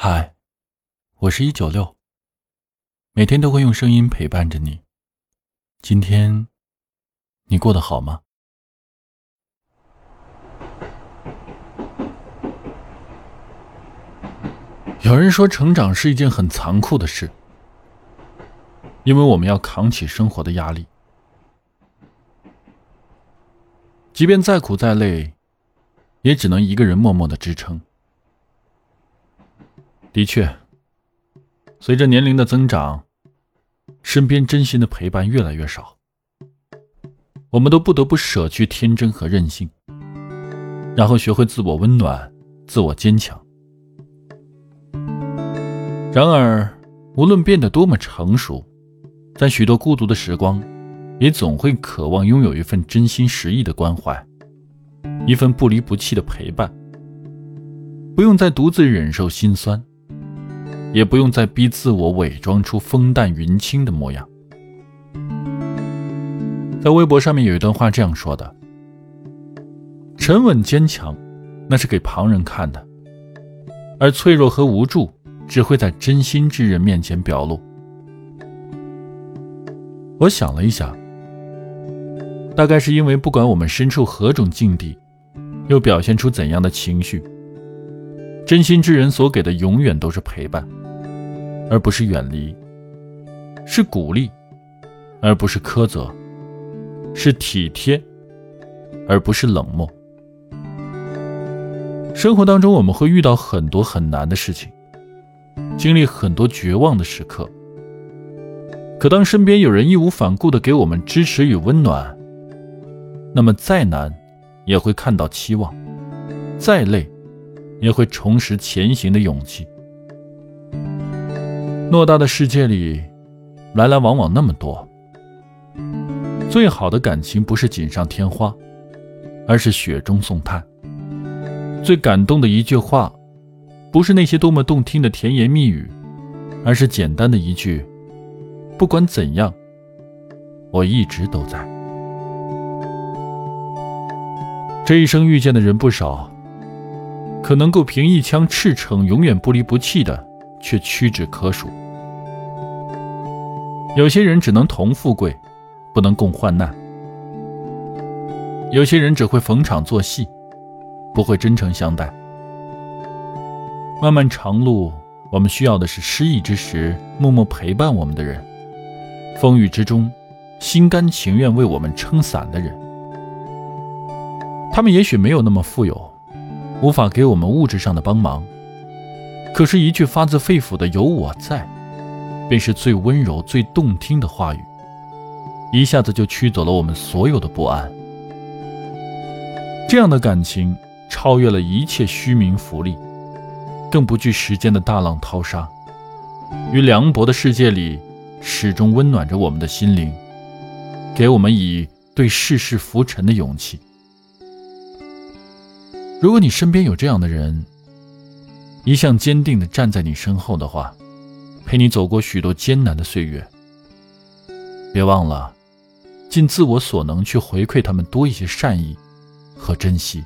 嗨，我是一九六，每天都会用声音陪伴着你。今天你过得好吗？有人说，成长是一件很残酷的事，因为我们要扛起生活的压力，即便再苦再累，也只能一个人默默的支撑。的确，随着年龄的增长，身边真心的陪伴越来越少，我们都不得不舍去天真和任性，然后学会自我温暖、自我坚强。然而，无论变得多么成熟，在许多孤独的时光，也总会渴望拥有一份真心实意的关怀，一份不离不弃的陪伴，不用再独自忍受心酸。也不用再逼自我伪装出风淡云轻的模样。在微博上面有一段话这样说的：“沉稳坚强，那是给旁人看的；而脆弱和无助，只会在真心之人面前表露。”我想了一下，大概是因为不管我们身处何种境地，又表现出怎样的情绪。真心之人所给的永远都是陪伴，而不是远离；是鼓励，而不是苛责；是体贴，而不是冷漠。生活当中，我们会遇到很多很难的事情，经历很多绝望的时刻。可当身边有人义无反顾的给我们支持与温暖，那么再难，也会看到期望；再累。也会重拾前行的勇气。偌大的世界里，来来往往那么多，最好的感情不是锦上添花，而是雪中送炭。最感动的一句话，不是那些多么动听的甜言蜜语，而是简单的一句：“不管怎样，我一直都在。”这一生遇见的人不少。可能够凭一腔赤诚永远不离不弃的，却屈指可数。有些人只能同富贵，不能共患难；有些人只会逢场作戏，不会真诚相待。漫漫长路，我们需要的是失意之时默默陪伴我们的人，风雨之中心甘情愿为我们撑伞的人。他们也许没有那么富有。无法给我们物质上的帮忙，可是，一句发自肺腑的“有我在”，便是最温柔、最动听的话语，一下子就驱走了我们所有的不安。这样的感情，超越了一切虚名浮利，更不惧时间的大浪淘沙，于凉薄的世界里，始终温暖着我们的心灵，给我们以对世事浮沉的勇气。如果你身边有这样的人，一向坚定的站在你身后的话，陪你走过许多艰难的岁月，别忘了尽自我所能去回馈他们多一些善意和珍惜。